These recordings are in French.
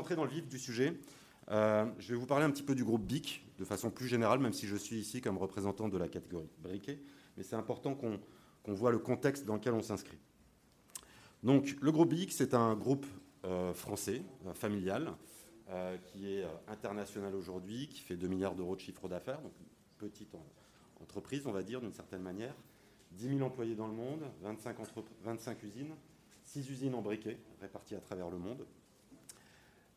rentrer dans le vif du sujet, euh, je vais vous parler un petit peu du groupe BIC de façon plus générale, même si je suis ici comme représentant de la catégorie briquet. Mais c'est important qu'on voit le contexte dans lequel on s'inscrit. Donc, le groupe BIC, c'est un groupe euh, français, euh, familial, qui est international aujourd'hui, qui fait 2 milliards d'euros de chiffre d'affaires, donc une petite entreprise, on va dire, d'une certaine manière. 10 000 employés dans le monde, 25, 25 usines, 6 usines en briquet réparties à travers le monde.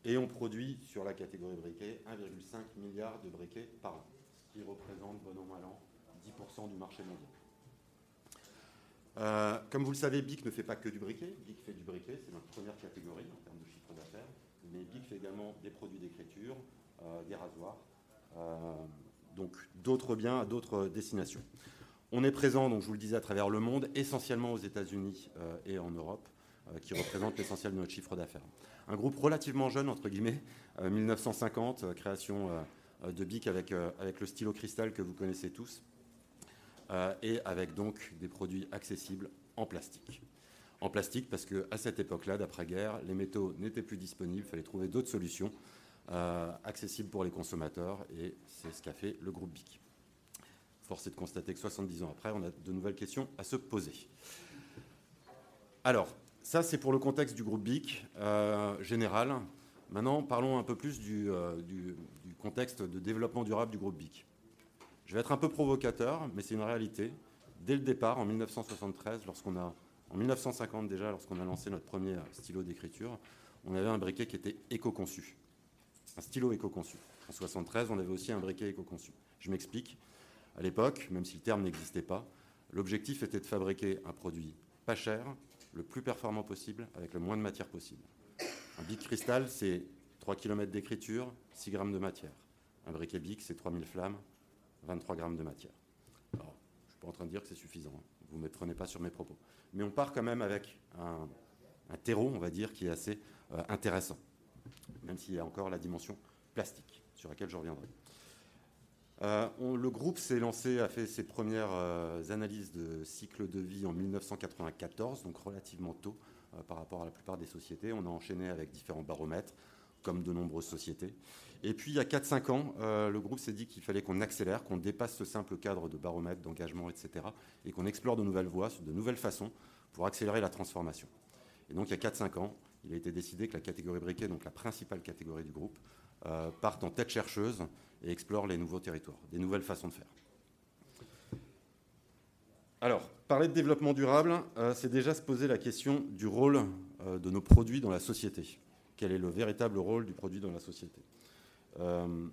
Et on produit sur la catégorie briquet 1,5 milliard de briquets par an, ce qui représente, bon an, mal an, 10% du marché mondial. Euh, comme vous le savez, BIC ne fait pas que du briquet. BIC fait du briquet, c'est notre première catégorie en termes de chiffre d'affaires. Mais BIC fait également des produits d'écriture, euh, des rasoirs, euh, donc d'autres biens à d'autres destinations. On est présent, donc je vous le disais, à travers le monde, essentiellement aux États-Unis et en Europe, qui représentent l'essentiel de notre chiffre d'affaires un groupe relativement jeune, entre guillemets, 1950, euh, euh, création euh, de BIC avec, avec le stylo cristal que vous connaissez tous, et avec donc des produits accessibles en plastique. En plastique parce qu'à cette époque-là, d'après-guerre, les métaux n'étaient plus disponibles, il fallait trouver d'autres solutions accessibles pour les consommateurs, et c'est ce qu'a fait le groupe BIC. Force est de constater que 70 ans après, on a de nouvelles questions à se poser. Alors, ça, c'est pour le contexte du groupe BIC euh, général. Maintenant, parlons un peu plus euh, du, contexte de développement durable du groupe BIC. Je vais être un peu provocateur, mais c'est une réalité. Dès le départ, en 1973, lorsqu'on a, en 1950 déjà, lorsqu'on a lancé notre premier stylo d'écriture, on avait un briquet qui était éco-conçu, un stylo éco-conçu. En 1973, on avait aussi un briquet éco-conçu. Je m'explique. À l'époque, même si le terme n'existait pas, l'objectif était de fabriquer un produit pas cher, le plus performant possible avec le moins de matière possible. Un bic cristal, c'est 3 km d'écriture, 6 grammes de matière. Un briquet bic, c'est 3000 flammes, 23 grammes de matière. Je ne suis pas en train de dire que c'est suffisant, hein. vous ne me prenez pas sur mes propos. Mais on part quand même avec un, terreau, on va dire, qui est assez euh, intéressant, même s'il y a encore la dimension plastique, sur laquelle je reviendrai. Euh, le groupe s'est lancé, a fait ses premières euh, analyses de cycle de vie en 1994, donc relativement tôt euh, par rapport à la plupart des sociétés. On a enchaîné avec différents baromètres, comme de nombreuses sociétés. Et puis, il y a 4-5 ans, le groupe s'est dit qu'il fallait qu'on accélère, qu'on dépasse ce simple cadre de baromètre, d'engagement, etc., et qu'on explore de nouvelles voies, de nouvelles façons pour accélérer la transformation. Et donc, il y a 4-5 ans, il a été décidé que la catégorie briquet, donc la principale catégorie du groupe, parte en tête chercheuse et explore les nouveaux territoires, des nouvelles façons de faire. Alors, parler de développement durable, euh, c'est déjà se poser la question du rôle euh, de nos produits dans la société. Quel est le véritable rôle du produit dans la société? Euh,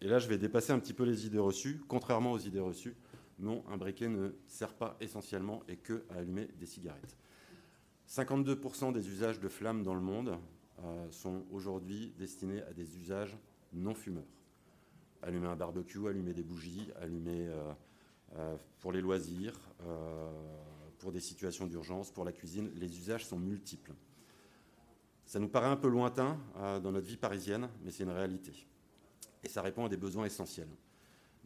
Et là, je vais dépasser un petit peu les idées reçues. Contrairement aux idées reçues, non, un briquet ne sert pas essentiellement et que à allumer des cigarettes. 52% des usages de flammes dans le monde sont aujourd'hui destinés à des usages non fumeurs allumer un barbecue, allumer des bougies, allumer euh, euh, pour les loisirs, euh, pour des situations d'urgence, pour la cuisine. Les usages sont multiples. Ça nous paraît un peu lointain dans notre vie parisienne, mais c'est une réalité. Et ça répond à des besoins essentiels.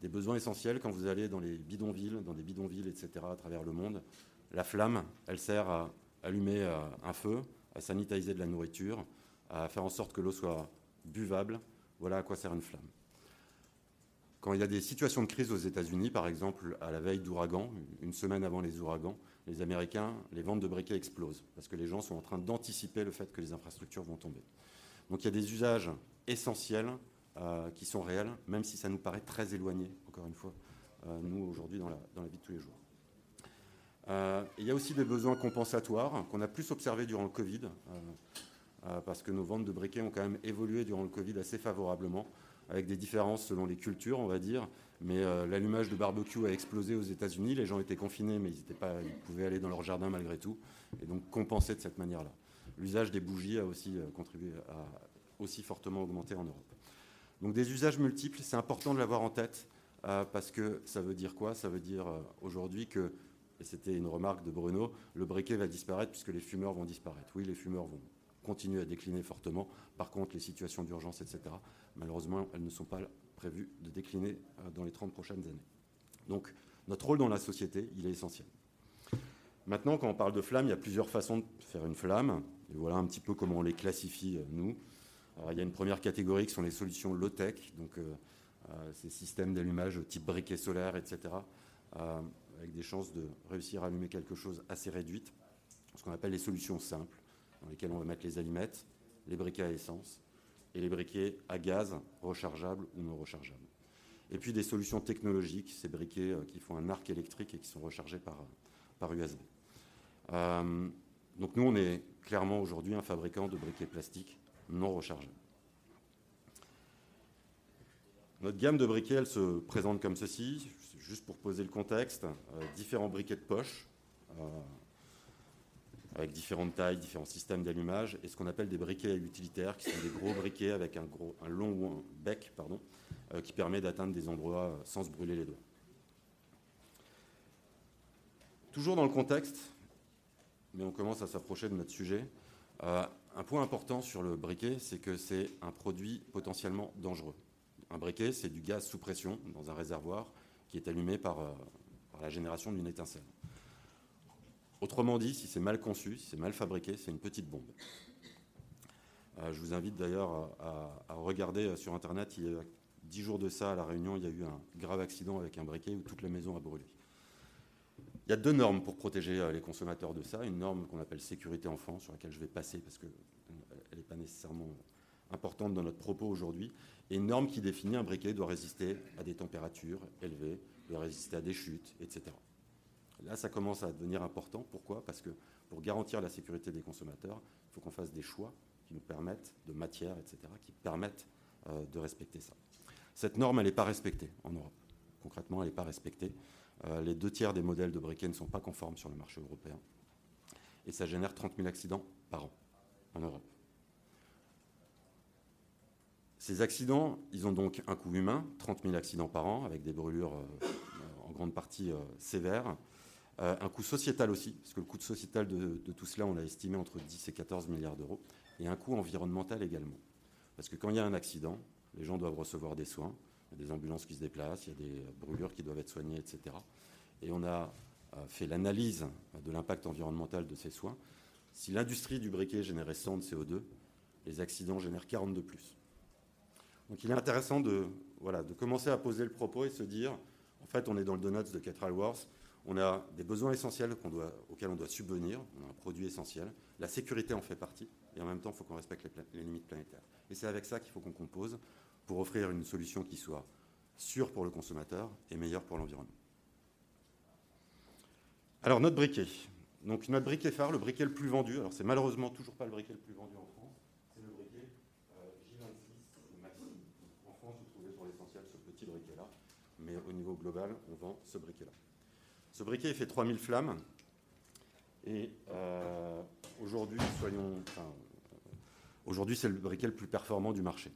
Des besoins essentiels quand vous allez dans les bidonvilles, dans des bidonvilles, etc., à travers le monde. La flamme, elle sert à allumer un feu, à sanitiser de la nourriture, à faire en sorte que l'eau soit buvable. Voilà à quoi sert une flamme. Quand il y a des situations de crise aux États-Unis, par exemple à la veille d'ouragan, une semaine avant les ouragans, les Américains, les ventes de briquets explosent parce que les gens sont en train d'anticiper le fait que les infrastructures vont tomber. Donc il y a des usages essentiels euh, qui sont réels, même si ça nous paraît très éloigné, encore une fois, euh, nous aujourd'hui dans la, vie de tous les jours. Euh, il y a aussi des besoins compensatoires qu'on a plus observés durant le Covid, parce que nos ventes de briquets ont quand même évolué durant le Covid assez favorablement avec des différences selon les cultures, on va dire. Mais euh, l'allumage de barbecue a explosé aux États-Unis. Les gens étaient confinés, mais ils, pas, ils pouvaient aller dans leur jardin malgré tout, et donc compenser de cette manière-là. L'usage des bougies a aussi euh, contribué à aussi fortement augmenter en Europe. Donc des usages multiples, c'est important de l'avoir en tête euh, parce que ça veut dire quoi? Ça veut dire aujourd'hui que, et c'était une remarque de Bruno, le briquet va disparaître puisque les fumeurs vont disparaître. Oui, les fumeurs vont continuer à décliner fortement. Par contre, les situations d'urgence, etc., malheureusement, elles ne sont pas prévues de décliner euh, dans les 30 prochaines années. Donc, notre rôle dans la société, il est essentiel. Maintenant, quand on parle de flamme, il y a plusieurs façons de faire une flamme. Et voilà un petit peu comment on les classifie, euh, nous. il y a une première catégorie qui sont les solutions low-tech, donc ces systèmes d'allumage type briquet solaire, etc., avec des chances de réussir à allumer quelque chose assez réduite, ce qu'on appelle les solutions simples, dans lesquelles on va mettre les allumettes, les briquets à essence et les briquets à gaz rechargeables ou non rechargeables. Et puis des solutions technologiques, ces briquets qui font un arc électrique et qui sont rechargés par, USB. Euh, donc nous, on est clairement aujourd'hui un fabricant de briquets plastiques non rechargeables. Notre gamme de briquets, elle se présente comme ceci, juste pour poser le contexte, euh, différents briquets de poche, euh, avec différentes tailles, différents systèmes d'allumage, et ce qu'on appelle des briquets utilitaires, qui sont des gros briquets avec un, gros, un long bec pardon, qui permet d'atteindre des endroits sans se brûler les doigts. Toujours dans le contexte, mais on commence à s'approcher de notre sujet. Euh, un point important sur le briquet, c'est que c'est un produit potentiellement dangereux. Un briquet, c'est du gaz sous pression dans un réservoir qui est allumé par, euh, la génération d'une étincelle. Autrement dit, si c'est mal conçu, si c'est mal fabriqué, c'est une petite bombe. Euh, je vous invite d'ailleurs à, à, regarder sur Internet, il y a dix jours de ça, à La Réunion, il y a eu un grave accident avec un briquet où toute la maison a brûlé. Il y a deux normes pour protéger euh, les consommateurs de ça. Une norme qu'on appelle sécurité enfant, sur laquelle je vais passer parce qu'elle n'est pas nécessairement importante dans notre propos aujourd'hui. Et une norme qui définit un briquet doit résister à des températures élevées, doit résister à des chutes, etc. Là, ça commence à devenir important. Pourquoi? Parce que pour garantir la sécurité des consommateurs, il faut qu'on fasse des choix qui nous permettent, de matière, etc., qui permettent euh, de respecter ça. Cette norme, elle n'est pas respectée en Europe. Concrètement, elle n'est pas respectée. Euh, les deux tiers des modèles de briquets ne sont pas conformes sur le marché européen. Et ça génère 30 000 accidents par an en Europe. Ces accidents, ils ont donc un coût humain, 30 000 accidents par an, avec des brûlures euh, en grande partie euh, un coût sociétal aussi, parce que le coût sociétal de, tout cela, on l'a estimé entre 10 et 14 milliards d'euros. Et un coût environnemental également. Parce que quand il y a un accident, les gens doivent recevoir des soins, il y a des ambulances qui se déplacent, il y a des brûlures qui doivent être soignées, etc. Et on a euh, fait l'analyse de l'impact environnemental de ces soins. Si l'industrie du briquet générait 100 de CO2, les accidents génèrent 40 de plus. Donc il est intéressant de, voilà, de commencer à poser le propos et se dire, en fait, on est dans le donuts de Catral Wars, on a des besoins essentiels auxquels on doit subvenir, on a un produit essentiel, la sécurité en fait partie, et en même temps, il faut qu'on respecte les, les, limites planétaires. Et c'est avec ça qu'il faut qu'on compose pour offrir une solution qui soit sûre pour le consommateur et meilleure pour l'environnement. Alors, notre briquet. Donc, notre briquet phare, le briquet le plus vendu, alors c'est malheureusement toujours pas le briquet le plus vendu en France, c'est le briquet euh, J26 Maxi. En France, vous trouvez pour l'essentiel ce petit briquet-là, mais au niveau global, on vend ce briquet-là. Ce briquet fait 3000 flammes, et euh, aujourd'hui, soyons, aujourd'hui, c'est le briquet le plus performant du marché.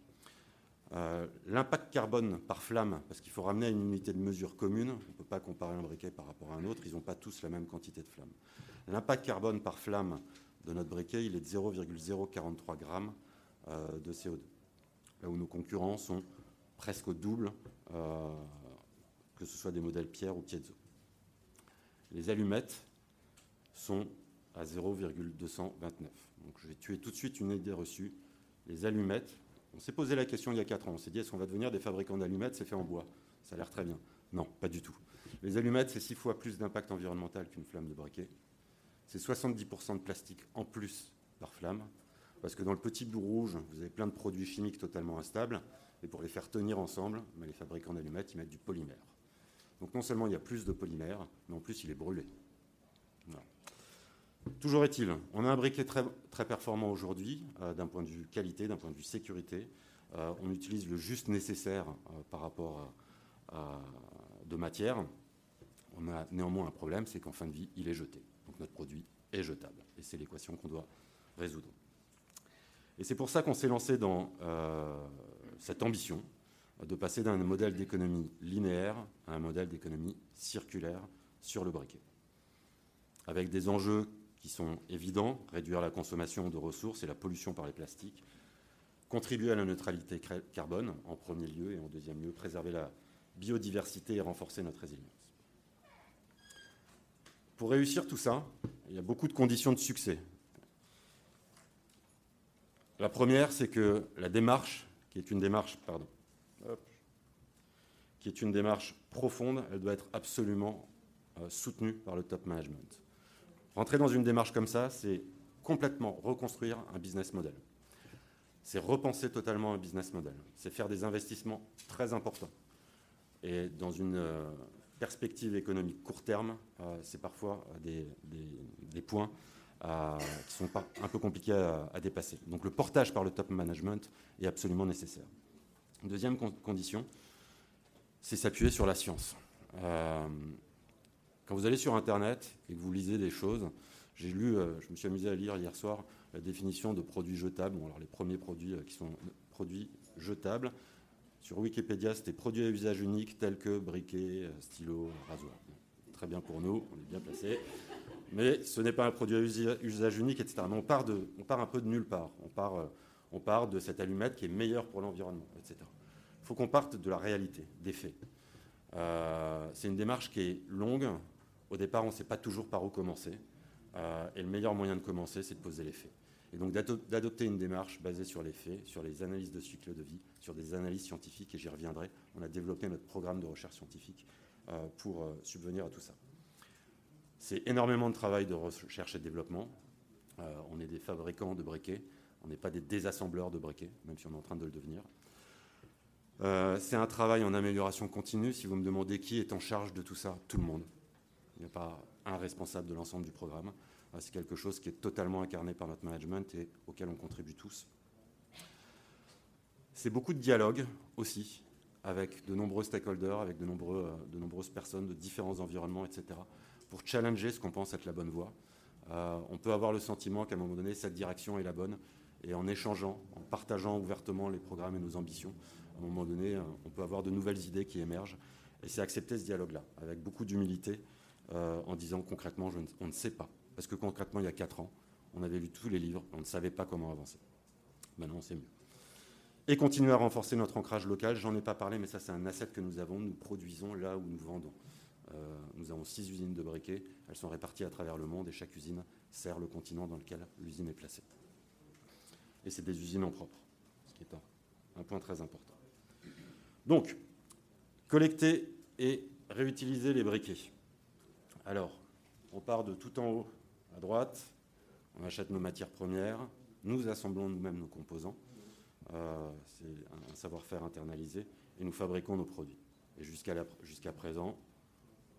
Euh, l'impact carbone par flamme, parce qu'il faut ramener à une unité de mesure commune, on ne peut pas comparer un briquet par rapport à un autre, ils n'ont pas tous la même quantité de flamme. L'impact carbone par flamme de notre briquet, il est de 0,043 grammes euh, de CO2, là où nos concurrents sont presque au double, que ce soit des modèles pierre ou piezo. Les allumettes sont à 0,229. Donc je vais tuer tout de suite une idée reçue. Les allumettes, on s'est posé la question il y a 4 ans. On s'est dit, est-ce qu'on va devenir des fabricants d'allumettes? C'est fait en bois. Ça a l'air très bien. Non, pas du tout. Les allumettes, c'est 6 fois plus d'impact environnemental qu'une flamme de briquet. C'est 70% de plastique en plus par flamme. Parce que dans le petit bout rouge, vous avez plein de produits chimiques totalement instables. Et pour les faire tenir ensemble, les fabricants d'allumettes, ils mettent du polymère. Donc non seulement il y a plus de polymère, mais en plus il est brûlé. Toujours est-il, on a un briquet très, très performant aujourd'hui, euh, d'un point de vue qualité, d'un point de vue sécurité. Euh, on utilise le juste nécessaire euh, par rapport à, de matière. On a néanmoins un problème, c'est qu'en fin de vie, il est jeté. Donc notre produit est jetable. Et c'est l'équation qu'on doit résoudre. Et c'est pour ça qu'on s'est lancé dans cette ambition de passer d'un modèle d'économie linéaire à un modèle d'économie circulaire sur le briquet. Avec des enjeux qui sont évidents, réduire la consommation de ressources et la pollution par les plastiques, contribuer à la neutralité carbone en premier lieu et en deuxième lieu, préserver la biodiversité et renforcer notre résilience. Pour réussir tout ça, il y a beaucoup de conditions de succès. La première, c'est que la démarche, qui est une démarche, pardon, qui est une démarche profonde, elle doit être absolument euh, soutenue par le top management. Rentrer dans une démarche comme ça, c'est complètement reconstruire un business model. C'est repenser totalement un business model. C'est faire des investissements très importants. Et dans une euh, perspective économique court terme, euh, c'est parfois des, points qui sont un peu compliqués à, dépasser. Donc le portage par le top management est absolument nécessaire. Deuxième condition, c'est s'appuyer sur la science. Euh, quand vous allez sur Internet et que vous lisez des choses, j'ai lu, euh, je me suis amusé à lire hier soir la définition de produits jetables. Alors les premiers produits euh, qui sont produits jetables. Sur Wikipédia, c'était produits à usage unique tels que briquet, stylo, rasoir. très bien pour nous, on est bien placé. Mais ce n'est pas un produit à usage unique, etc. Mais on part, de, on part un peu de nulle part. On part, on part de cette allumette qui est meilleure pour l'environnement, etc. Il faut qu'on parte de la réalité, des faits. Euh, c'est une démarche qui est longue. Au départ, on ne sait pas toujours par où commencer. Euh, et le meilleur moyen de commencer, c'est de poser les faits. Et donc d'adopter une démarche basée sur les faits, sur les analyses de cycle de vie, sur des analyses scientifiques, et j'y reviendrai. On a développé notre programme de recherche scientifique euh, pour subvenir à tout ça. C'est énormément de travail de recherche et de développement. on est des fabricants de briquets, on n'est pas des désassembleurs de briquets, même si on est en train de le devenir. Euh, c'est un travail en amélioration continue. Si vous me demandez qui est en charge de tout ça, tout le monde. Il n'y a pas un responsable de l'ensemble du programme. Euh, c'est quelque chose qui est totalement incarné par notre management et auquel on contribue tous. C'est beaucoup de dialogue aussi avec de nombreux stakeholders, avec de, euh, de nombreuses personnes de différents environnements, etc., pour challenger ce qu'on pense être la bonne voie. on peut avoir le sentiment qu'à un moment donné, cette direction est la bonne, et en échangeant, en partageant ouvertement les programmes et nos ambitions, à un moment donné, euh, on peut avoir de nouvelles idées qui émergent. Et c'est accepter ce dialogue-là, avec beaucoup d'humilité, euh, en disant concrètement, on ne sait pas. Parce que concrètement, il y a quatre ans, on avait lu tous les livres, on ne savait pas comment avancer. Maintenant, c'est mieux. Et continuer à renforcer notre ancrage local. J'en ai pas parlé, mais ça, c'est un asset que nous avons. Nous produisons là où nous vendons. Euh, nous avons six usines de briquets. Elles sont réparties à travers le monde et chaque usine sert le continent dans lequel l'usine est placée. Et c'est des usines en propre, ce qui est un point très important. Donc, collecter et réutiliser les briquets. Alors, on part de tout en haut à droite, on achète nos matières premières, nous assemblons nous-mêmes nos composants, euh, c'est un savoir-faire internalisé, et nous fabriquons nos produits. Et jusqu'à présent,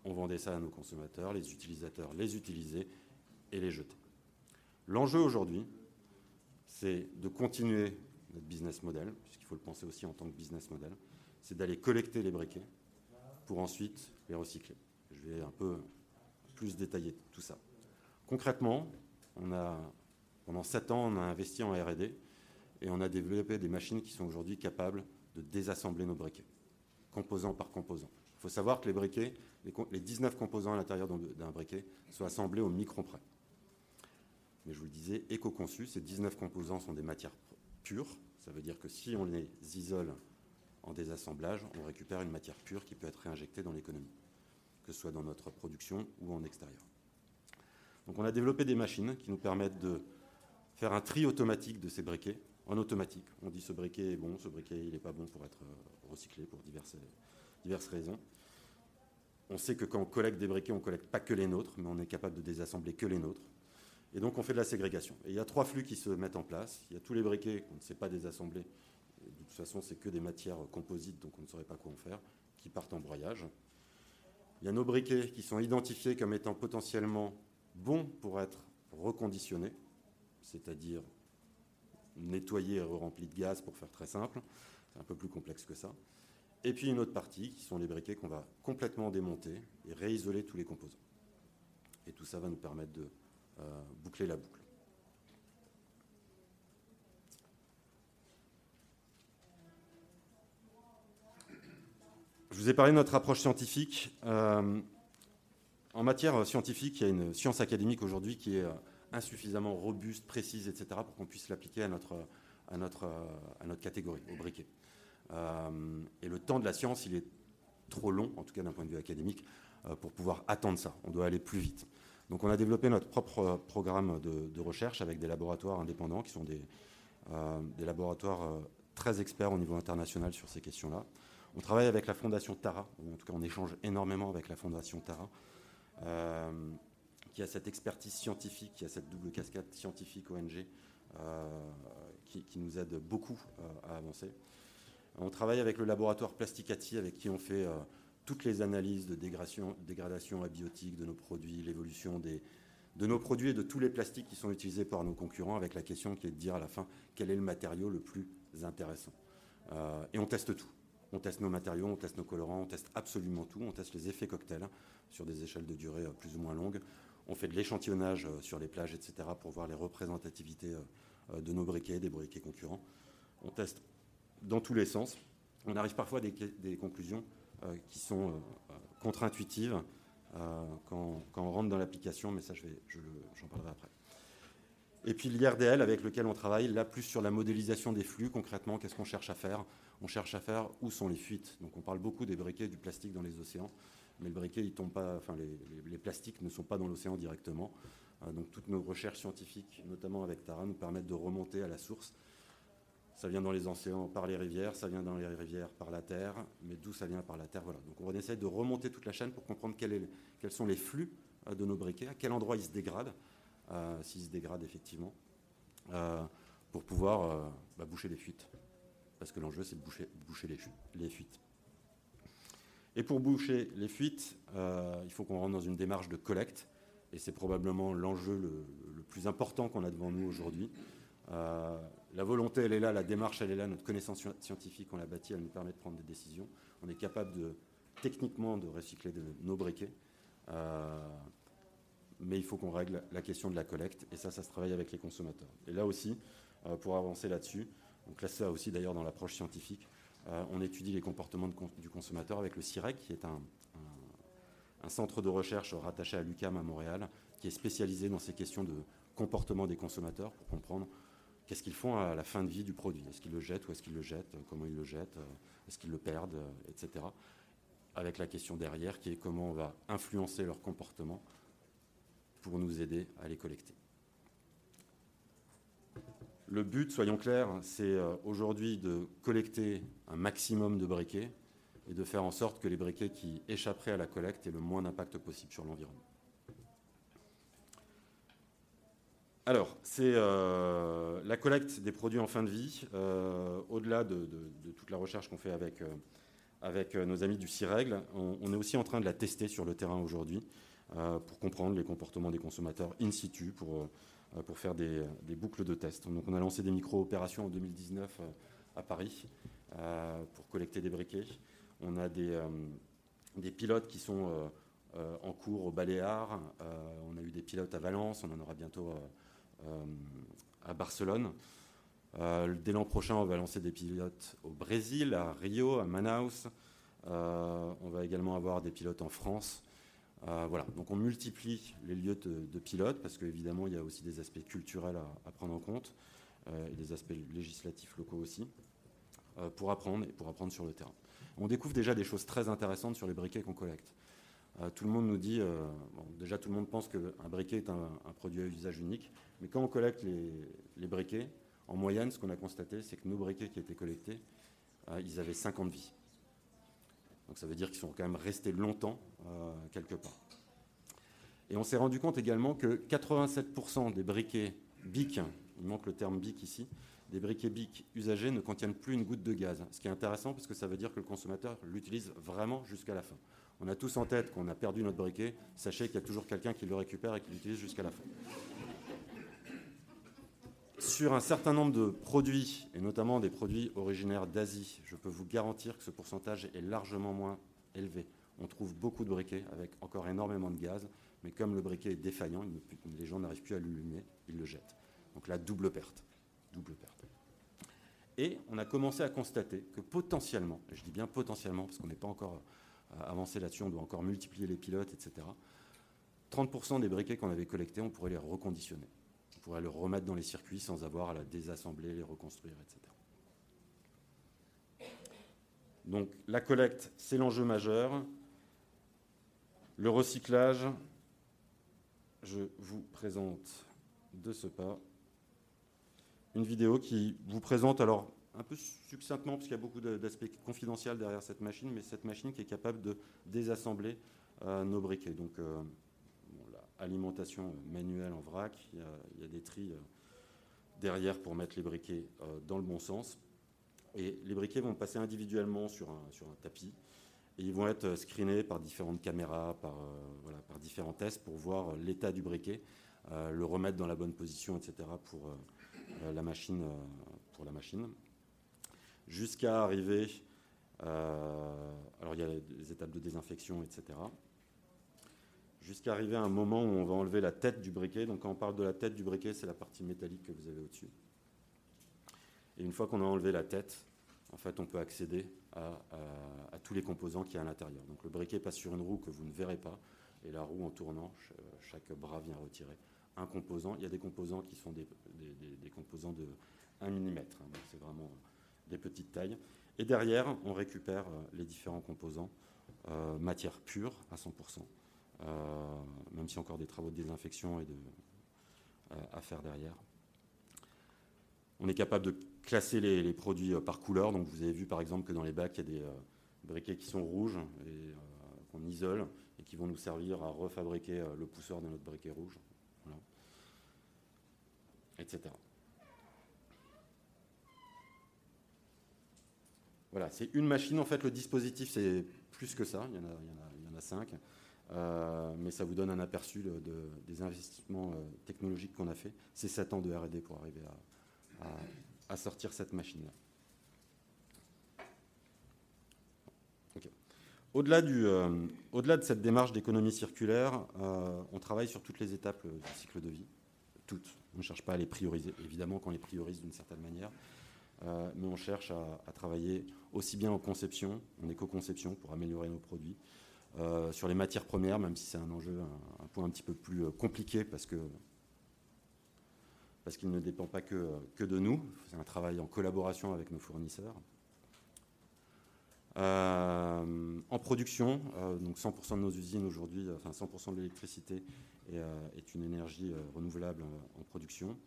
on vendait ça à nos consommateurs, les utilisateurs les utilisaient et les jetaient. L'enjeu aujourd'hui, c'est de continuer notre business model, puisqu'il faut le penser aussi en tant que business model, c'est d'aller collecter les briquets pour ensuite les recycler. Je vais un peu plus détailler tout ça. Concrètement, pendant 7 ans, on a investi en RD et on a développé des machines qui sont aujourd'hui capables de désassembler nos briquets, composant par composant. Il faut savoir que les briquets, les 19 composants à l'intérieur d'un briquet, sont assemblés au micron près. Mais je vous le disais, éco-conçus, ces 19 composants sont des matières pures. Ça veut dire que si on les isole en désassemblage, on récupère une matière pure qui peut être réinjectée dans l'économie, que ce soit dans notre production ou en extérieur. Donc on a développé des machines qui nous permettent de faire un tri automatique de ces briquets en automatique. On dit ce briquet est bon, ce briquet il n'est pas bon pour être euh, recyclé pour diverses, diverses raisons. On sait que quand on collecte des briquets, on ne collecte pas que les nôtres, mais on est capable de désassembler que les nôtres. Et donc on fait de la ségrégation. Et il y a trois flux qui se mettent en place. Il y a tous les briquets qu'on ne sait pas désassembler de toute façon, c'est que des matières composites, donc on ne saurait pas quoi en faire, qui partent en broyage. Il y a nos briquets qui sont identifiés comme étant potentiellement bons pour être reconditionnés, c'est-à-dire nettoyés et remplis de gaz pour faire très simple. C'est un peu plus complexe que ça. Et puis une autre partie qui sont les briquets qu'on va complètement démonter et réisoler tous les composants. Et tout ça va nous permettre de boucler la boucle. Je vous ai parlé de notre approche scientifique. Euh, en matière scientifique, il y a une science académique aujourd'hui qui est euh, insuffisamment robuste, précise, etc., pour qu'on puisse l'appliquer à notre, à, notre, euh, à notre catégorie, au briquet. et le temps de la science, il est trop long, en tout cas d'un point de vue académique, pour pouvoir attendre ça. On doit aller plus vite. Donc on a développé notre propre programme de, recherche avec des laboratoires indépendants qui sont des, des laboratoires très experts au niveau international sur ces questions-là. On travaille avec la Fondation Tara, ou en tout cas on échange énormément avec la Fondation Tara, qui a cette expertise scientifique, qui a cette double casquette scientifique ONG, qui, qui, nous aide beaucoup à avancer. On travaille avec le laboratoire Plasticati, avec qui on fait toutes les analyses de dégradation, abiotique de nos produits, l'évolution de nos produits et de tous les plastiques qui sont utilisés par nos concurrents, avec la question qui est de dire à la fin quel est le matériau le plus intéressant? Euh, et on teste tout. On teste nos matériaux, on teste nos colorants, on teste absolument tout. On teste les effets cocktails sur des échelles de durée euh, plus ou moins longues. On fait de l'échantillonnage euh, sur les plages, etc., pour voir les représentativités de nos briquets, des briquets concurrents. On teste dans tous les sens. On arrive parfois à des conclusions qui sont contre-intuitives quand, quand, on rentre dans l'application, mais ça, je vais, j'en parlerai après. Et puis l'IRDL avec lequel on travaille, là plus sur la modélisation des flux, concrètement, qu'est-ce qu'on cherche à faire? On cherche à faire où sont les fuites. Donc on parle beaucoup des briquets du plastique dans les océans, mais le briquet, il tombe pas, enfin les, plastiques ne sont pas dans l'océan directement. Euh, donc toutes nos recherches scientifiques, notamment avec Tara, nous permettent de remonter à la source. Ça vient dans les océans par les rivières, ça vient dans les rivières par la terre, mais d'où ça vient par la terre, voilà. Donc on essaie de remonter toute la chaîne pour comprendre quels sont les flux euh, de nos briquets, à quel endroit ils se dégradent euh, s'ils se dégradent effectivement, euh, pour pouvoir bah, boucher les fuites. Parce que l'enjeu, c'est de boucher, les, fuites. Et pour boucher les fuites, il faut qu'on rentre dans une démarche de collecte, et c'est probablement l'enjeu le, plus important qu'on a devant nous aujourd'hui. La volonté, elle est là, la démarche, elle est là, notre connaissance scientifique, on l'a bâtie, elle nous permet de prendre des décisions. On est capable techniquement de recycler nos briquets mais il faut qu'on règle la question de la collecte, et ça, ça se travaille avec les consommateurs. Et là aussi, euh, pour avancer là-dessus, donc là, ça aussi d'ailleurs dans l'approche scientifique, euh, on étudie les comportements du consommateur avec le CIREC, qui est un, centre de recherche rattaché à l'UCAM à Montréal, qui est spécialisé dans ces questions de comportement des consommateurs pour comprendre qu'est-ce qu'ils font à la fin de vie du produit? Est-ce qu'ils le jettent ou est-ce qu'ils le jettent? Comment ils le jettent? Est-ce qu'ils le perdent? Etc. Avec la question derrière qui est comment on va influencer leur comportement pour nous aider à les collecter. Le but, soyons clairs, c'est euh, aujourd'hui de collecter un maximum de briquets et de faire en sorte que les briquets qui échapperaient à la collecte aient le moins d'impact possible sur l'environnement. Alors, c'est euh, la collecte des produits en fin de vie, euh, au-delà de, toute la recherche qu'on fait avec, avec nos amis du CIREGL, on, on, est aussi en train de la tester sur le terrain aujourd'hui. Euh, pour comprendre les comportements des consommateurs in situ, pour, euh, pour faire des, boucles de tests. Donc on a lancé des micro-opérations en 2019 euh, à Paris pour collecter des briquets. On a des, des pilotes qui sont en cours au Baléares. on a eu des pilotes à Valence, on en aura bientôt à Barcelone. dès l'an prochain, on va lancer des pilotes au Brésil, à Rio, à Manaus. on va également avoir des pilotes en France euh, voilà, donc on multiplie les lieux de, pilote parce qu'évidemment il y a aussi des aspects culturels à, prendre en compte euh, et des aspects législatifs locaux aussi euh, pour apprendre et pour apprendre sur le terrain. On découvre déjà des choses très intéressantes sur les briquets qu'on collecte. Tout le monde nous dit, déjà tout le monde pense qu'un briquet est un, produit à usage unique, mais quand on collecte les, briquets, en moyenne, ce qu'on a constaté, c'est que nos briquets qui étaient collectés, ils avaient 5 ans de vie. Donc ça veut dire qu'ils sont quand même restés longtemps euh, quelque part. Et on s'est rendu compte également que 87% des briquets BIC, il manque le terme BIC ici, des briquets BIC usagés ne contiennent plus une goutte de gaz. Ce qui est intéressant parce que ça veut dire que le consommateur l'utilise vraiment jusqu'à la fin. On a tous en tête qu'on a perdu notre briquet. Sachez qu'il y a toujours quelqu'un qui le récupère et qui l'utilise jusqu'à la fin sur un certain nombre de produits, et notamment des produits originaires d'Asie, je peux vous garantir que ce pourcentage est largement moins élevé. On trouve beaucoup de briquets avec encore énormément de gaz, mais comme le briquet est défaillant, les gens n'arrivent plus à l'allumer, ils le jettent. Donc la double perte. Double perte. Et on a commencé à constater que potentiellement, et je dis bien potentiellement parce qu'on n'est pas encore avancé là-dessus, on doit encore multiplier les pilotes, etc. 30% des briquets qu'on avait collectés, on pourrait les reconditionner pourrait le remettre dans les circuits sans avoir à la désassembler, les reconstruire, etc. Donc la collecte, c'est l'enjeu majeur. Le recyclage, je vous présente de ce pas une vidéo qui vous présente alors un peu succinctement, parce qu'il y a beaucoup d'aspects confidentiels derrière cette machine, mais cette machine qui est capable de désassembler nos briquets. Donc, alimentation manuelle en vrac, il y a, des tris derrière pour mettre les briquets dans le bon sens. Et les briquets vont passer individuellement sur un, tapis. Et ils vont être screenés par différentes caméras, par, différents tests pour voir l'état du briquet, le remettre dans la bonne position, etc. pour la machine jusqu'à arriver. alors il y a des étapes de désinfection, etc jusqu'à arriver à un moment où on va enlever la tête du briquet. Donc quand on parle de la tête du briquet, c'est la partie métallique que vous avez au-dessus. Et une fois qu'on a enlevé la tête, en fait, on peut accéder à, tous les composants qu'il y a à l'intérieur. Donc le briquet passe sur une roue que vous ne verrez pas, et la roue en tournant, chaque bras vient retirer un composant. Il y a des composants qui sont des, composants de 1 mm, hein. c'est vraiment des petites tailles. Et derrière, on récupère euh, les différents composants, euh, matière pure à 100%. Euh, même a encore des travaux de désinfection et euh, à faire derrière. On est capable de classer les, produits par couleur. Donc vous avez vu par exemple que dans les bacs, il y a des briquets qui sont rouges qu'on isole et qui vont nous servir à refabriquer le pousseur de notre briquet rouge. Etc. Voilà, c'est une machine. En fait, le dispositif, c'est plus que ça. Il y en a, cinq. Euh, mais ça vous donne un aperçu des investissements euh, technologiques qu'on a fait. C'est 7 ans de RD pour arriver à, sortir cette machine-là. Au-delà, euh, au-delà de cette démarche d'économie circulaire, on travaille sur toutes les étapes du cycle de vie. Toutes. On ne cherche pas à les prioriser. Évidemment qu'on les priorise d'une certaine manière. Mais on cherche à, travailler aussi bien en conception, en éco-conception, pour améliorer nos produits, euh, sur les matières premières, même si c'est un enjeu, un, point un petit peu plus euh, compliqué parce que parce qu'il ne dépend pas que, que de nous. C'est un travail en collaboration avec nos fournisseurs. Euh, en production, donc 100% de nos usines aujourd'hui, enfin 100% de l'électricité est, une énergie renouvelable en, production.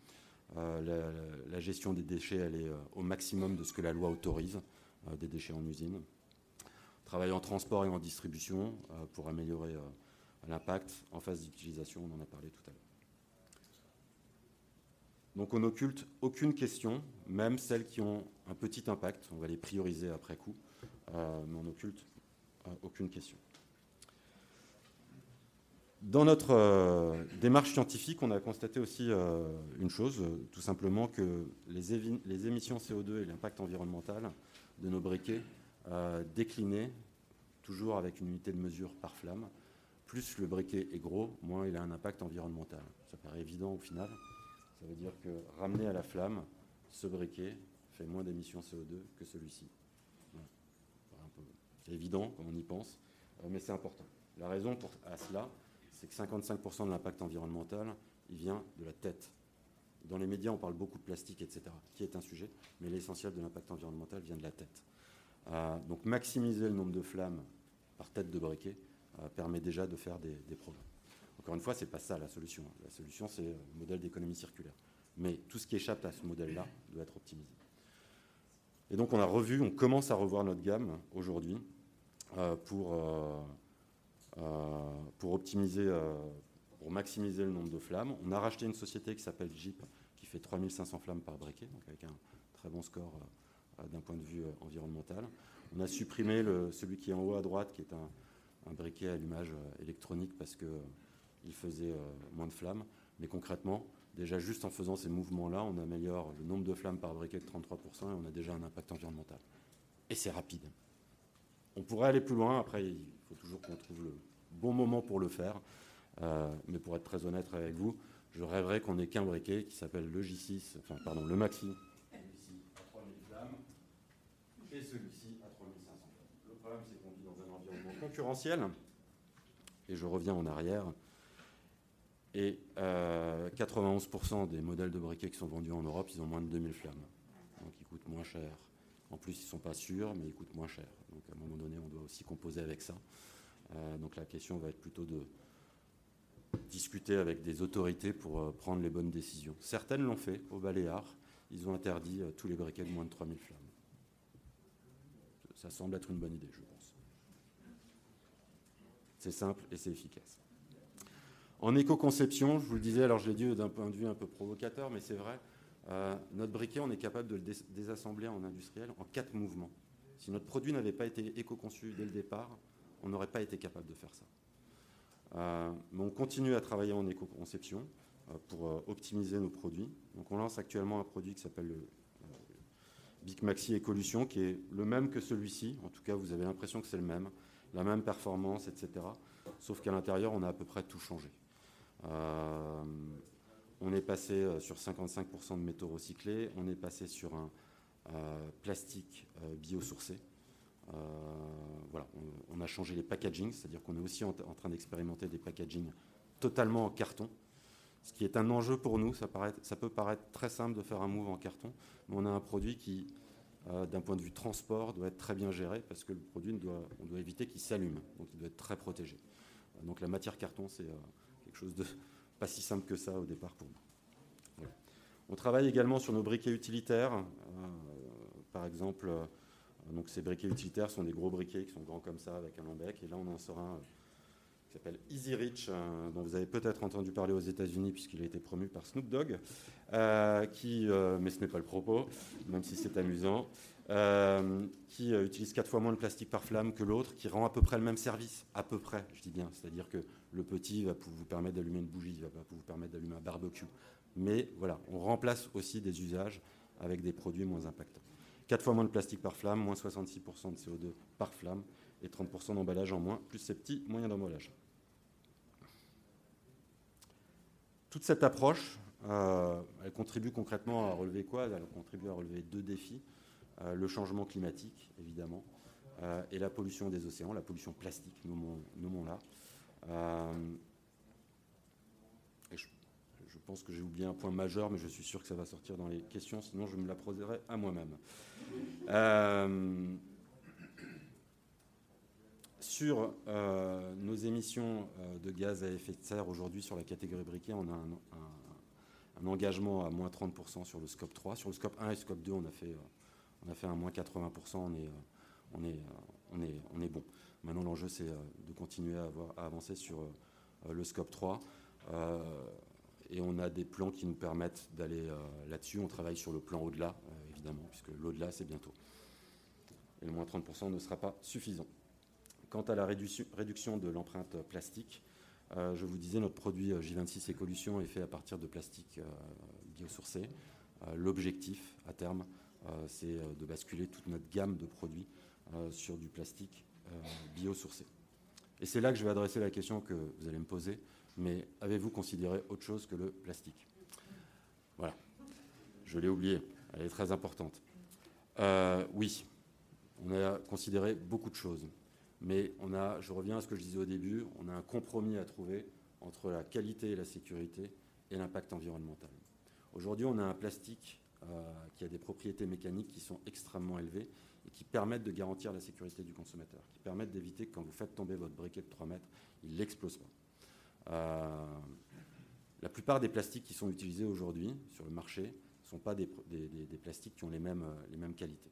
La, la, gestion des déchets, elle est au maximum de ce que la loi autorise, des déchets en usine travailler en transport et en distribution euh, pour améliorer euh, l'impact en phase d'utilisation, on en a parlé tout à l'heure. Donc on n'occulte aucune question, même celles qui ont un petit impact, on va les prioriser après coup, euh, mais on n'occulte aucune question. Dans notre démarche scientifique, on a constaté aussi une chose, tout simplement que les, émissions CO2 et l'impact environnemental de nos briquets euh, décliné, toujours avec une unité de mesure par flamme. Plus le briquet est gros, moins il a un impact environnemental. Ça paraît évident au final. Ça veut dire que ramener à la flamme, ce briquet fait moins d'émissions CO2 que celui-ci. C'est évident quand on y pense, euh, mais c'est important. La raison pour, à cela, c'est que 55% de l'impact environnemental, il vient de la tête. Dans les médias, on parle beaucoup de plastique, etc., qui est un sujet, mais l'essentiel de l'impact environnemental vient de la tête. Euh, donc maximiser le nombre de flammes par tête de briquet euh, permet déjà de faire des, progrès. Encore une fois, ce n'est pas ça la solution. La solution, c'est le modèle d'économie circulaire. Mais tout ce qui échappe à ce modèle-là doit être optimisé. Et donc on a revu, on commence à revoir notre gamme aujourd'hui euh, pour, pour optimiser, pour maximiser le nombre de flammes. On a racheté une société qui s'appelle Jeep, qui fait 3500 flammes par briquet, donc avec un très bon score euh, d'un point de vue euh, environnemental. On a supprimé celui qui est en haut à droite, qui est un, briquet à allumage euh, électronique parce qu'il faisait moins de flammes. Mais concrètement, déjà juste en faisant ces mouvements-là, on améliore le nombre de flammes par briquet de 33% et on a déjà un impact environnemental. Et c'est rapide. On pourrait aller plus loin, après il faut toujours qu'on trouve le bon moment pour le faire. mais pour être très honnête avec vous, je rêverais qu'on ait qu'un briquet qui s'appelle le J6, enfin pardon, le Maxi, et celui-ci à 3500 Le problème, c'est qu'on vit dans un environnement concurrentiel, et je reviens en arrière, et 91% euh, des modèles de briquets qui sont vendus en Europe, ils ont moins de 2000 flammes. Donc ils coûtent moins cher. En plus, ils ne sont pas sûrs, mais ils coûtent moins cher. Donc à un moment donné, on doit aussi composer avec ça. Euh, donc la question va être plutôt de discuter avec des autorités pour euh, prendre les bonnes décisions. Certaines l'ont fait au Baléares. ils ont interdit tous les briquets de moins de 3000 flammes. Ça semble être une bonne idée, je pense. C'est simple et c'est efficace. En éco-conception, je vous le disais, alors je l'ai dit d'un point de vue un peu provocateur, mais c'est vrai, euh, notre briquet, on est capable de le désassembler en industriel en quatre mouvements. Si notre produit n'avait pas été éco-conçu dès le départ, on n'aurait pas été capable de faire ça. Euh, mais on continue à travailler en éco-conception euh, pour optimiser nos produits. Donc on lance actuellement un produit qui s'appelle le Big Maxi Écolution, qui est le même que celui-ci. En tout cas, vous avez l'impression que c'est le même, la même performance, etc. Sauf qu'à l'intérieur, on a à peu près tout changé. Euh, on est passé euh, sur 55% de métaux recyclés, on est passé sur un euh, plastique biosourcé. voilà, on, a changé les packaging, c'est-à-dire qu'on est aussi en, train d'expérimenter des packaging totalement en carton, ce qui est un enjeu pour nous. Ça, ça, peut paraître très simple de faire un move en carton, mais on a un produit qui, d'un point de vue transport, doit être très bien géré parce que le produit, doit, on doit éviter qu'il s'allume, donc il doit être très protégé. Donc la matière carton, c'est quelque chose de pas si simple que ça au départ pour nous. On travaille également sur nos briquets utilitaires. Euh, par exemple, euh, donc ces briquets utilitaires sont des gros briquets qui sont grands comme ça avec un long bec. Et là, on en sort un euh, qui s'appelle Easy Reach, dont vous avez peut-être entendu parler aux États-Unis puisqu'il a été promu par Snoop Dogg, qui, mais ce n'est pas le propos, même si c'est amusant, euh, qui euh, utilise quatre fois moins de plastique par flamme que l'autre, qui rend à peu près le même service, à peu près, je dis bien. C'est-à-dire que le petit va vous permettre d'allumer une bougie, il va pas vous permettre d'allumer un barbecue. Mais voilà, on remplace aussi des usages avec des produits moins impactants. Quatre fois moins de plastique par flamme, moins 66% de CO2 par flamme et 30% d'emballage en moins, plus ces petits moyens d'emballage. Toute cette approche, euh, elle contribue concrètement à relever quoi? Elle contribue à relever deux défis. Euh, le changement climatique, évidemment, euh, et la pollution des océans, la pollution plastique, nommons-la. Euh, je, pense que j'ai oublié un point majeur, mais je suis sûr que ça va sortir dans les questions, sinon je me la poserai à moi-même. sur nos émissions de gaz à effet de serre aujourd'hui sur la catégorie briquet, on a un, engagement à moins 30% sur le scope 3. Sur le scope 1 et le scope 2, on a fait un moins 80%, on est, euh, on est, euh, on est, on est bon. Maintenant, l'enjeu, c'est euh, de continuer à, avancer sur le scope 3. et on a des plans qui nous permettent d'aller là-dessus. On travaille sur le plan au-delà, évidemment, puisque l'au-delà, c'est bientôt. Et le moins 30% ne sera pas suffisant. Quant à la réduction de l'empreinte plastique, je vous disais, notre produit J26 Écolution est fait à partir de plastique biosourcé. L'objectif, à terme, euh, c'est euh, de basculer toute notre gamme de produits euh, sur du plastique biosourcé. Et c'est là que je vais adresser la question que vous allez me poser, mais avez-vous considéré autre chose que le plastique? Voilà, je l'ai oublié, elle est très importante. oui, on a considéré beaucoup de choses, mais on a, je reviens à ce que je disais au début, on a un compromis à trouver entre la qualité et la sécurité et l'impact environnemental. Aujourd'hui, on a un plastique euh, qui a des propriétés mécaniques qui sont extrêmement élevées et qui permettent de garantir la sécurité du consommateur, qui permettent d'éviter que quand vous faites tomber votre briquet de 3 mètres, il n'explose pas. Euh, la plupart des plastiques qui sont utilisés aujourd'hui sur le marché ne sont pas des, plastiques qui ont les mêmes, les mêmes qualités.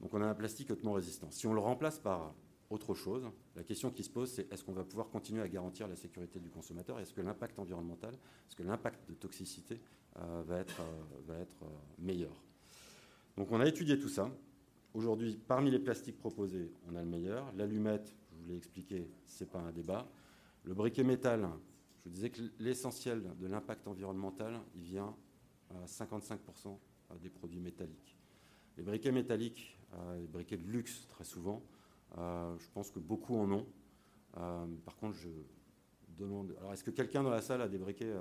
Donc on a un plastique hautement résistant. Si on le remplace par autre chose, la question qui se pose, c'est est-ce qu'on va pouvoir continuer à garantir la sécurité du consommateur? Est-ce que l'impact environnemental, est-ce que l'impact de toxicité euh, va être, euh, va être euh, meilleur? Donc on a étudié tout ça. Aujourd'hui, parmi les plastiques proposés, on a le meilleur. L'allumette, je vous l'ai expliqué, ce n'est pas un débat. Le briquet métal, je vous disais que l'essentiel de l'impact environnemental, il vient à 55% des produits métalliques. Les briquets métalliques, les briquets de luxe très souvent, je pense que beaucoup en ont. par contre, je demande. Alors, est-ce que quelqu'un dans la salle a des briquets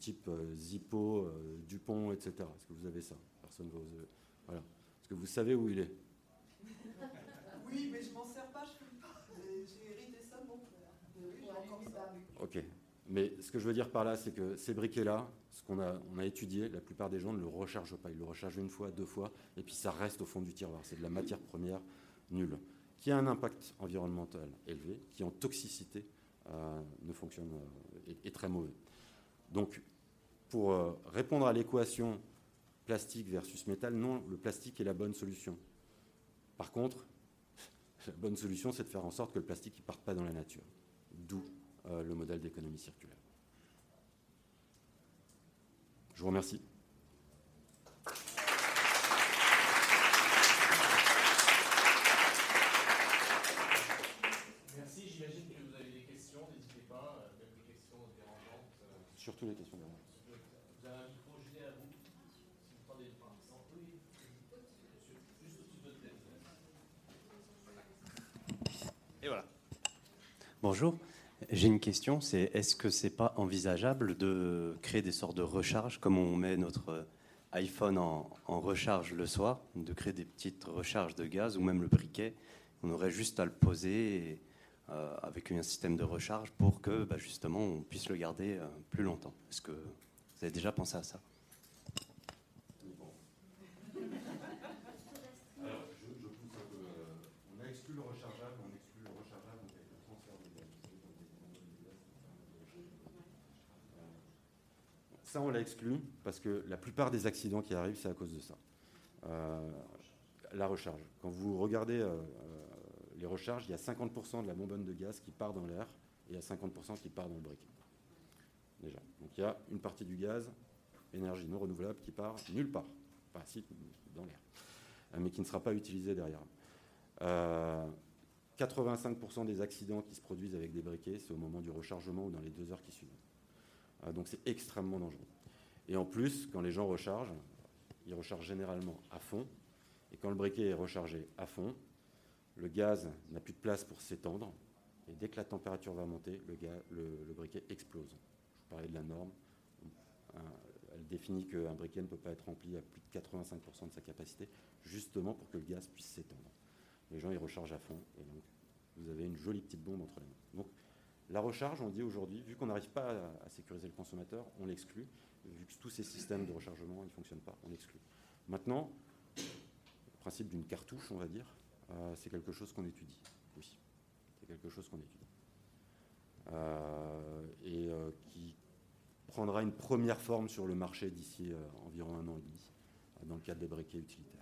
type euh, Zippo, euh, Dupont, etc. Est-ce que vous avez ça? Personne ne vous... Voilà. Est-ce que vous savez où il est Oui, mais je m'en sers pas, je ne pas. J'ai hérité ça de mon frère. Ok. Mais ce que je veux dire par là, c'est que ces briquets-là, ce qu'on a, on a étudié, la plupart des gens ne le rechargent pas. Ils le rechargent une fois, deux fois, et puis ça reste au fond du tiroir. C'est de la matière première nulle, qui a un impact environnemental élevé, qui en toxicité euh, ne fonctionne, est, est, très mauvais. Donc, pour euh, répondre à l'équation plastique versus métal, non, le plastique est la bonne solution. Par contre, la bonne solution, c'est de faire en sorte que le plastique ne parte pas dans la nature. D'où euh, le modèle d'économie circulaire. Je vous remercie. Merci, j'imagine que vous avez des questions, n'hésitez pas, euh, même des questions dérangeantes. euh, Surtout les questions dérangeantes. Vous avez un micro, Julien, à vous Si vous prenez le point. Oui, monsieur, juste au-dessus de votre tête. Et voilà. Bonjour. J'ai une question, c'est est-ce que c'est pas envisageable de créer des sortes de recharges comme on met notre iPhone en, recharge le soir, de créer des petites recharges de gaz ou même le briquet, on aurait juste à le poser euh, avec un système de recharge pour que bah, justement on puisse le garder euh, plus longtemps. Est-ce que vous avez déjà pensé à ça Alors, je, je pousse un peu. euh, on a exclu le rechargeable, on exclut le rechargeable, donc avec le transfert de gaz. Ça, on l'a exclu parce que la plupart des accidents qui arrivent, c'est à cause de ça. Euh, la recharge. Quand vous regardez euh, euh, les recharges, il y a 50% de la bonbonne de gaz qui part dans l'air et il y a 50% qui part dans le briquet. Déjà. Donc il y a une partie du gaz, énergie non renouvelable, qui part nulle part. Enfin, si, dans l'air. Mais qui ne sera pas utilisé derrière. Euh, 85% des accidents qui se produisent avec des briquets, c'est au moment du rechargement ou dans les deux heures qui suivent. Euh, donc c'est extrêmement dangereux. Et en plus, quand les gens rechargent, ils rechargent généralement à fond. Et quand le briquet est rechargé à fond, le gaz n'a plus de place pour s'étendre. Et dès que la température va monter, le, briquet explose. Je vous parlais de la norme. Elle définit qu'un briquet ne peut pas être rempli à plus de 85% de sa capacité, justement pour que le gaz puisse s'étendre. Les gens, ils rechargent à fond. Et donc, vous avez une jolie petite bombe entre les mains. La recharge, on dit aujourd'hui, vu qu'on n'arrive pas à, sécuriser le consommateur, on l'exclut. Vu que tous ces systèmes de rechargement, ne fonctionnent pas, on l'exclut. Maintenant, le principe d'une cartouche, on va dire, euh, c'est quelque chose qu'on étudie. Oui, c'est quelque chose qu'on étudie. Euh, et euh, qui prendra une première forme sur le marché d'ici environ un an et demi, dans le cadre des briquets utilitaires.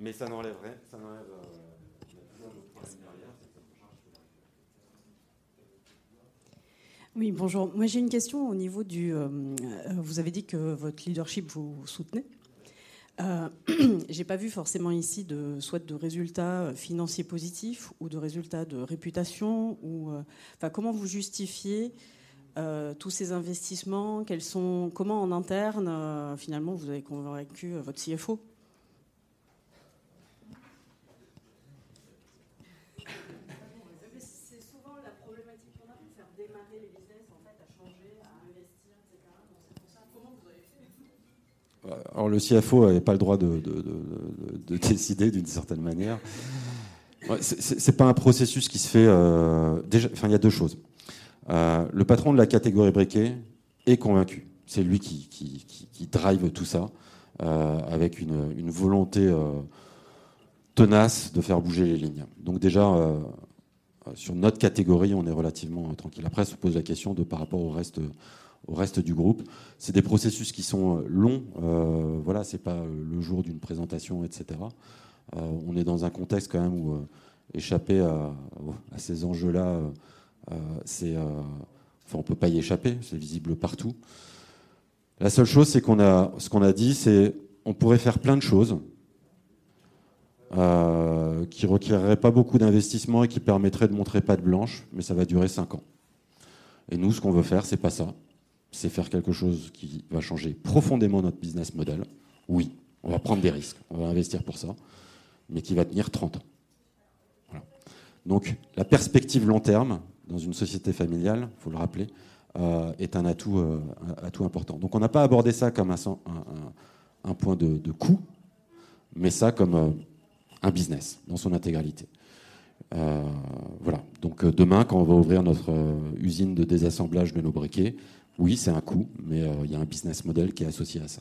Mais ça n'enlève rien, ça. euh, il y a toujours un autre problème derrière, c'est que ça se charge sur la Oui, bonjour. Moi, j'ai une question au niveau du. euh, euh, vous avez dit que votre leadership vous soutenez. Euh, j'ai pas vu forcément ici de soit de résultats financiers positifs ou de résultats de réputation ou. euh, comment vous justifiez euh, tous ces investissements? Quels sont Comment en interne euh, finalement vous avez convaincu euh, votre CFO C'est souvent la problématique qu'on a pour faire démarrer les business, en fait, à changer, à investir, etc. Donc c'est pour ça, comment vous avez fait Alors le CFO n'avait pas le droit de, de- de- de- de décider d'une certaine manière. C'est- pas un processus qui se fait. euh, déjà, enfin, il y a deux choses. Euh, le patron de la catégorie briquet est convaincu. C'est lui qui, drive tout ça euh, avec une, une volonté tenace de faire bouger les lignes. Donc déjà, sur notre catégorie, on est relativement tranquille. Après, se pose la question de par rapport au reste, au reste du groupe. C'est des processus qui sont euh, longs. Euh, voilà, c'est pas euh, le jour d'une présentation, etc. Euh, on est dans un contexte quand même où échapper à, ces enjeux-là, c'est, enfin, on peut pas y échapper. C'est visible partout. La seule chose, c'est qu'on a, ce qu'on a dit, c'est, on pourrait faire plein de choses. euh, qui ne requerraient pas beaucoup d'investissement et qui permettraient de montrer patte blanche, mais ça va durer 5 ans. Et nous, ce qu'on veut faire, c'est pas ça c'est faire quelque chose qui va changer profondément notre business model. Oui, on va prendre des risques, on va investir pour ça, mais qui va tenir 30 ans. Donc la perspective long terme dans une société familiale, il faut le rappeler, euh, est un atout, euh, un atout important. Donc on n'a pas abordé ça comme un, point de, coût, mais ça comme euh, un business dans son intégralité. Voilà. Donc demain, quand on va ouvrir notre usine de désassemblage de nos briquets, oui, c'est un coût, mais euh, il y a un business model qui est associé à ça.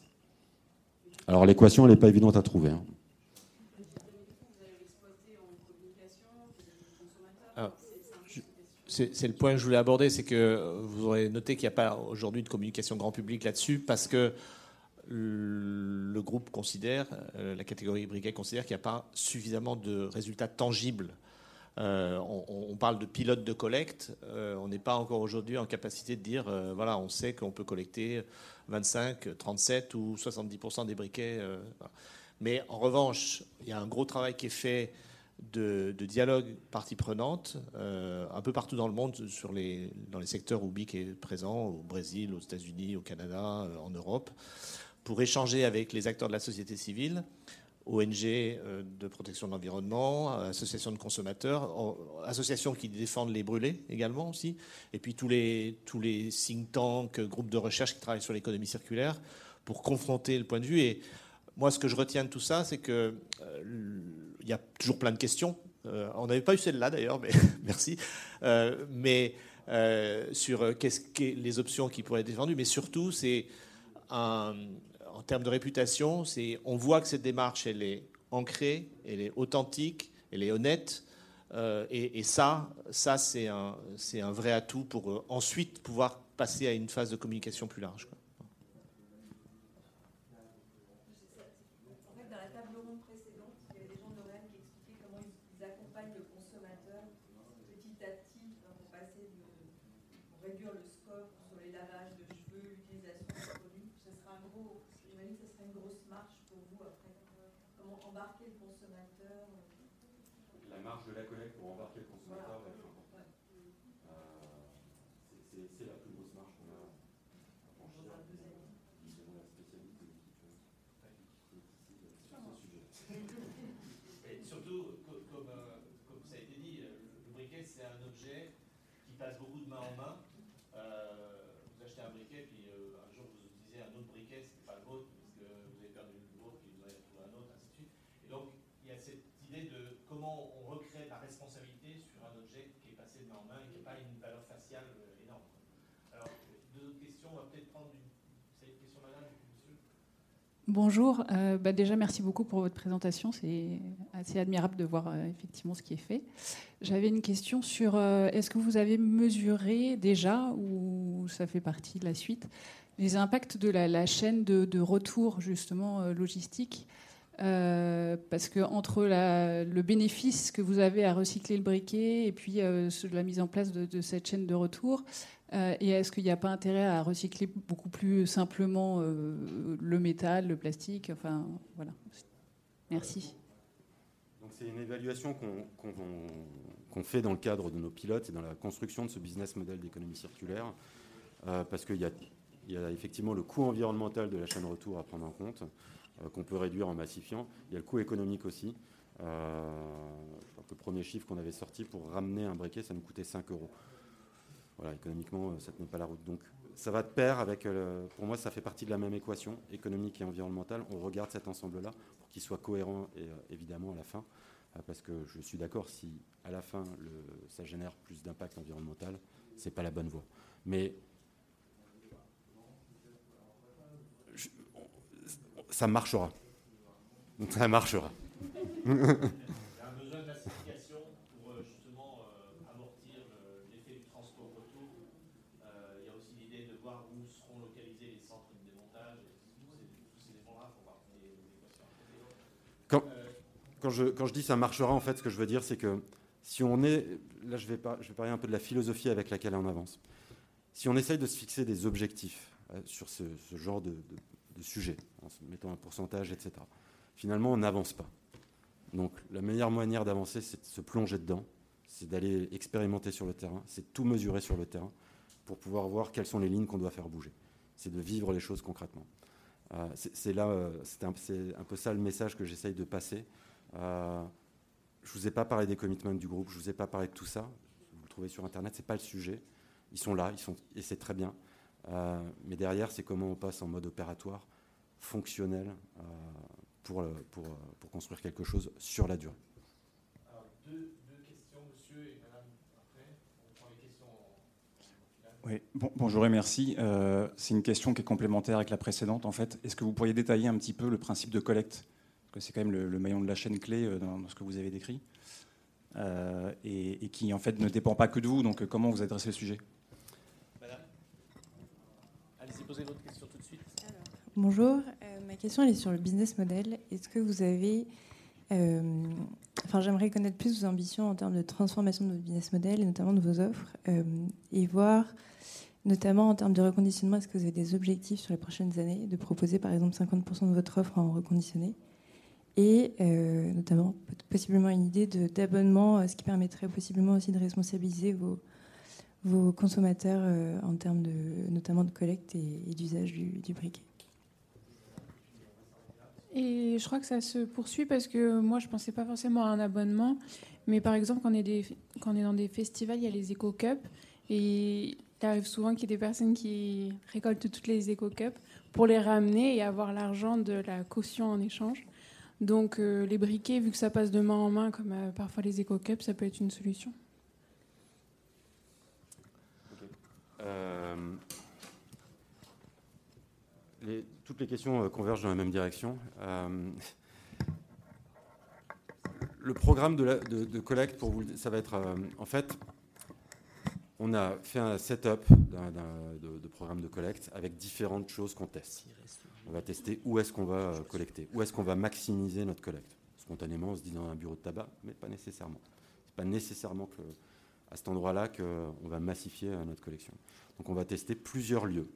Alors l'équation, elle n'est pas évidente à trouver. hein. c'est le point que je voulais aborder, c'est que vous aurez noté qu'il n'y a pas aujourd'hui de communication grand public là-dessus, parce que le groupe considère, euh, la catégorie briquet considère qu'il n'y a pas suffisamment de résultats tangibles. Euh, on, parle de pilote de collecte. Euh, on n'est pas encore aujourd'hui en capacité de dire, voilà, on sait qu'on peut collecter 25, 37 ou 70% des briquets. Mais en revanche, il y a un gros travail qui est fait de, dialogue partie prenante un peu partout dans le monde dans les secteurs où BIC est présent, au Brésil, aux États-Unis, au Canada, en Europe pour échanger avec les acteurs de la société civile, ONG euh, de protection de l'environnement, associations de consommateurs, associations qui défendent les brûlés également aussi, et puis tous les, tous les think tanks, groupes de recherche qui travaillent sur l'économie circulaire pour confronter le point de vue. Et moi, ce que je retiens de tout ça, c'est qu'il euh, il y a toujours plein de questions. Euh, on n'avait pas eu celle-là d'ailleurs, mais merci. mais sur qu'est-ce que les options qui pourraient être défendues, mais surtout, c'est un, en termes de réputation, on voit que cette démarche, elle est ancrée, elle est authentique, elle est honnête. Euh, et, ça, c'est un, un, vrai atout pour euh, ensuite pouvoir passer à une phase de communication plus large. c'est un objet qui passe beaucoup de main en main. Bonjour. Euh, bah, déjà, merci beaucoup pour votre présentation. C'est assez admirable de voir euh, effectivement ce qui est fait. J'avais une question sur euh, est-ce que vous avez mesuré déjà, ou ça fait partie de la suite, les impacts de la, chaîne de, retour justement logistique parce que entre le bénéfice que vous avez à recycler le briquet et puis la mise en place de, de, cette chaîne de retour, euh, et est-ce qu'il n'y a pas intérêt à recycler beaucoup plus simplement euh, le métal, le plastique? Enfin, voilà. Merci. Donc c'est une évaluation qu'on fait dans le cadre de nos pilotes et dans la construction de ce business model d'économie circulaire, euh, parce qu'il y, a effectivement le coût environnemental de la chaîne retour à prendre en compte, qu'on peut réduire en massifiant. Il y a le coût économique aussi. le premier chiffre qu'on avait sorti pour ramener un briquet, ça nous coûtait 5 euros voilà, économiquement, euh, ça ne tenait pas la route. Donc ça va de pair avec, euh, pour moi, ça fait partie de la même équation, économique et environnementale. On regarde cet ensemble-là pour qu'il soit cohérent et euh, évidemment à la fin, parce que je suis d'accord, si à la fin ça génère plus d'impact environnemental, ce n'est pas la bonne voie. Mais ça marchera. Ça marchera. quand je, dis ça marchera, en fait, ce que je veux dire, c'est que si on est. Là, je vais, pas, je vais parler un peu de la philosophie avec laquelle on avance. Si on essaye de se fixer des objectifs euh, sur ce, genre de, sujet, en se mettant un pourcentage, etc., finalement, on n'avance pas. Donc, la meilleure manière d'avancer, c'est de se plonger dedans, c'est d'aller expérimenter sur le terrain, c'est tout mesurer sur le terrain pour pouvoir voir quelles sont les lignes qu'on doit faire bouger. C'est de vivre les choses concrètement. Euh, c'est là, euh, c'est un, peu ça le message que j'essaye de passer. Euh, je ne vous ai pas parlé des commitments du groupe, je ne vous ai pas parlé de tout ça. Vous le trouvez sur Internet, ce n'est pas le sujet. Ils sont là, ils sont, et c'est très bien. Euh, mais derrière, c'est comment on passe en mode opératoire, fonctionnel, euh, pour, pour, pour, construire quelque chose sur la durée. Alors, deux, questions, monsieur et madame. Après, on prend les questions. Oui, bon, bonjour et merci. c'est une question qui est complémentaire avec la précédente. En fait, est-ce que vous pourriez détailler un petit peu le principe de collecte c'est quand même le, maillon de la chaîne clé euh, dans, ce que vous avez décrit. et, et, qui en fait ne dépend pas que de vous. Donc comment vous adressez le sujet? Madame? Allez-y, posez votre question tout de suite. Alors, bonjour, ma question elle est sur le business model. Est-ce que vous avez enfin, j'aimerais connaître plus vos ambitions en termes de transformation de votre business model et notamment de vos offres et voir notamment en termes de reconditionnement, est-ce que vous avez des objectifs sur les prochaines années de proposer par exemple 50% de votre offre en reconditionné? Et euh, notamment possiblement une idée d'abonnement, euh, ce qui permettrait possiblement aussi de responsabiliser vos, consommateurs euh, en termes de, notamment de collecte et, d'usage du, briquet. Et je crois que ça se poursuit parce que moi, je ne pensais pas forcément à un abonnement. Mais par exemple, quand on est, quand on est dans des festivals, il y a les éco-cups. Et il arrive souvent qu'il y ait des personnes qui récoltent toutes les éco-cups pour les ramener et avoir l'argent de la caution en échange. Donc euh, les briquets, vu que ça passe de main en main, comme euh, parfois les éco-cups, ça peut être une solution. Euh, toutes les questions convergent dans la même direction. le programme de, collecte, pour vous, ça va être en fait on a fait un setup de, programme de collecte avec différentes choses qu'on teste. On va tester où est-ce qu'on va euh, collecter, où est-ce qu'on va maximiser notre collecte? Spontanément, on se dit dans un bureau de tabac, mais pas nécessairement. C'est pas nécessairement à cet endroit-là qu'on va massifier euh, notre collection. Donc on va tester plusieurs lieux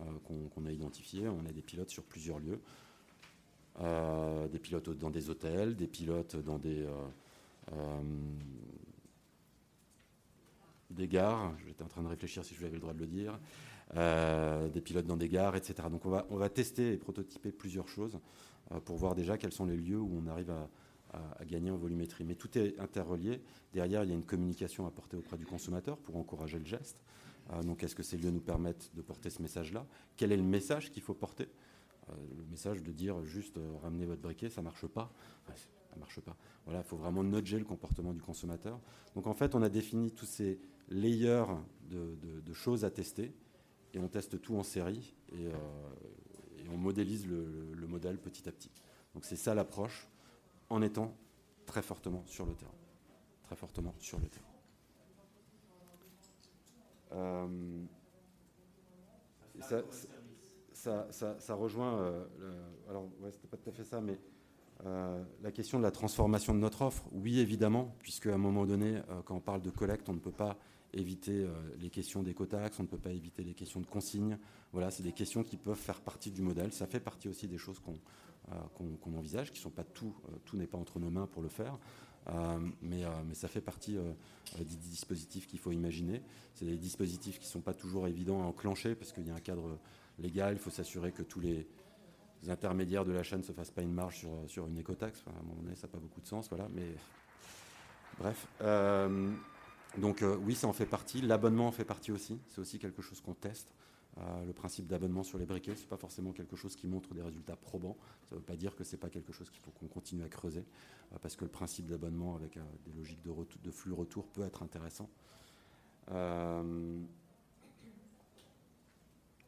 euh, qu'on a identifiés. On a des pilotes sur plusieurs lieux. des pilotes dans des hôtels, des pilotes dans des, des gares, j'étais en train de réfléchir si je avais le droit de le dire, euh, des pilotes dans des gares, etc. Donc on va, tester et prototyper plusieurs choses euh, pour voir déjà quels sont les lieux où on arrive à, gagner en volumétrie. Mais tout est interrelié. Derrière, il y a une communication à porter auprès du consommateur pour encourager le geste. Euh, donc est-ce que ces lieux nous permettent de porter ce message-là? Quel est le message qu'il faut porter? Le message de dire juste ramenez votre briquet, ça marche pas. ça marche pas. Voilà, il faut vraiment nudger le comportement du consommateur. Donc en fait, on a défini tous ces layers de, choses à tester et on teste tout en série et, euh, on modélise le, modèle petit à petit. Donc c'est ça l'approche en étant très fortement sur le terrain. Très fortement sur le terrain. Euh, ça, rejoint. Euh, alors, ouais, c'était pas tout à fait ça, mais la question de la transformation de notre offre, oui évidemment, puisque à un moment donné, quand on parle de collecte, on ne peut pas éviter euh, les questions d'écotaxe, on ne peut pas éviter les questions de consigne. Voilà, c'est des questions qui peuvent faire partie du modèle. Ça fait partie aussi des choses qu'on envisage, qui sont pas tout, tout n'est pas entre nos mains pour le faire. mais, ça fait partie des dispositifs qu'il faut imaginer. C'est des dispositifs qui ne sont pas toujours évidents à enclencher parce qu'il y a un cadre légal, il faut s'assurer que tous les, intermédiaires de la chaîne ne se fassent pas une marge sur une écotaxe. à un moment donné, ça n'a pas beaucoup de sens. Voilà, mais bref. Euh, donc euh, oui, ça en fait partie. L'abonnement en fait partie aussi. C'est aussi quelque chose qu'on teste. Euh, le principe d'abonnement sur les briquets, ce n'est pas forcément quelque chose qui montre des résultats probants. Ça ne veut pas dire que ce n'est pas quelque chose qu'il faut qu'on continue à creuser, parce que le principe d'abonnement avec des logiques de, de, flux retour peut être intéressant.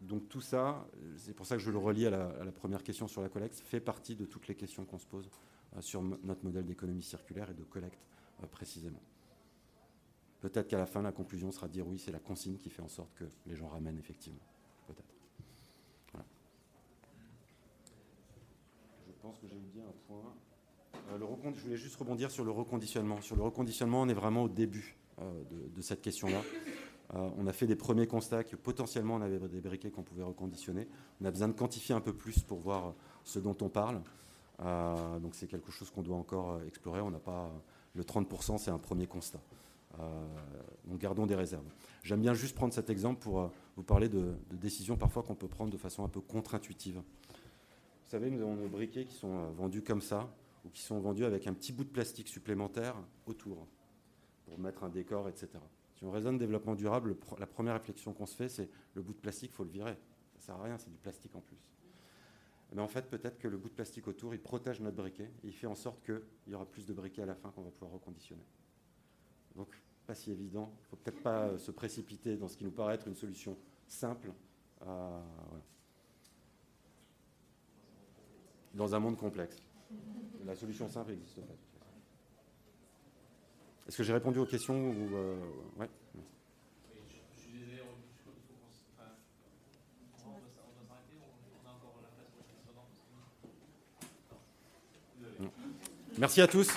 Donc tout ça, c'est pour ça que je le relie à la, première question sur la collecte, fait partie de toutes les questions qu'on se pose euh, sur notre modèle d'économie circulaire et de collecte euh, précisément. Peut-être qu'à la fin, la conclusion sera de dire oui, c'est la consigne qui fait en sorte que les gens ramènent effectivement. Peut-être. Je pense que j'ai oublié un point. Euh, je voulais juste rebondir sur le reconditionnement. Sur le reconditionnement, on est vraiment au début de, cette question-là. Euh, on a fait des premiers constats que potentiellement on avait des briquets qu'on pouvait reconditionner. On a besoin de quantifier un peu plus pour voir ce dont on parle. Euh, donc c'est quelque chose qu'on doit encore euh, explorer. On n'a pas le 30%, c'est un premier constat. Donc gardons des réserves. J'aime bien juste prendre cet exemple pour vous parler de, décisions parfois qu'on peut prendre de façon un peu contre-intuitive. Vous savez, nous avons nos briquets qui sont vendus comme ça, ou qui sont vendus avec un petit bout de plastique supplémentaire autour, pour mettre un décor, etc. Si on raisonne développement durable, la première réflexion qu'on se fait, c'est le bout de plastique, il faut le virer. Ça ne sert à rien, c'est du plastique en plus. Mais en fait, peut-être que le bout de plastique autour, il protège notre briquet et il fait en sorte qu'il y aura plus de briquets à la fin qu'on va pouvoir reconditionner. Donc, pas si évident. Il ne faut peut-être pas euh, se précipiter dans ce qui nous paraît être une solution simple. Dans un monde complexe. La solution simple n'existe pas. Est-ce que j'ai répondu aux questions ou, euh, ouais. Merci à tous.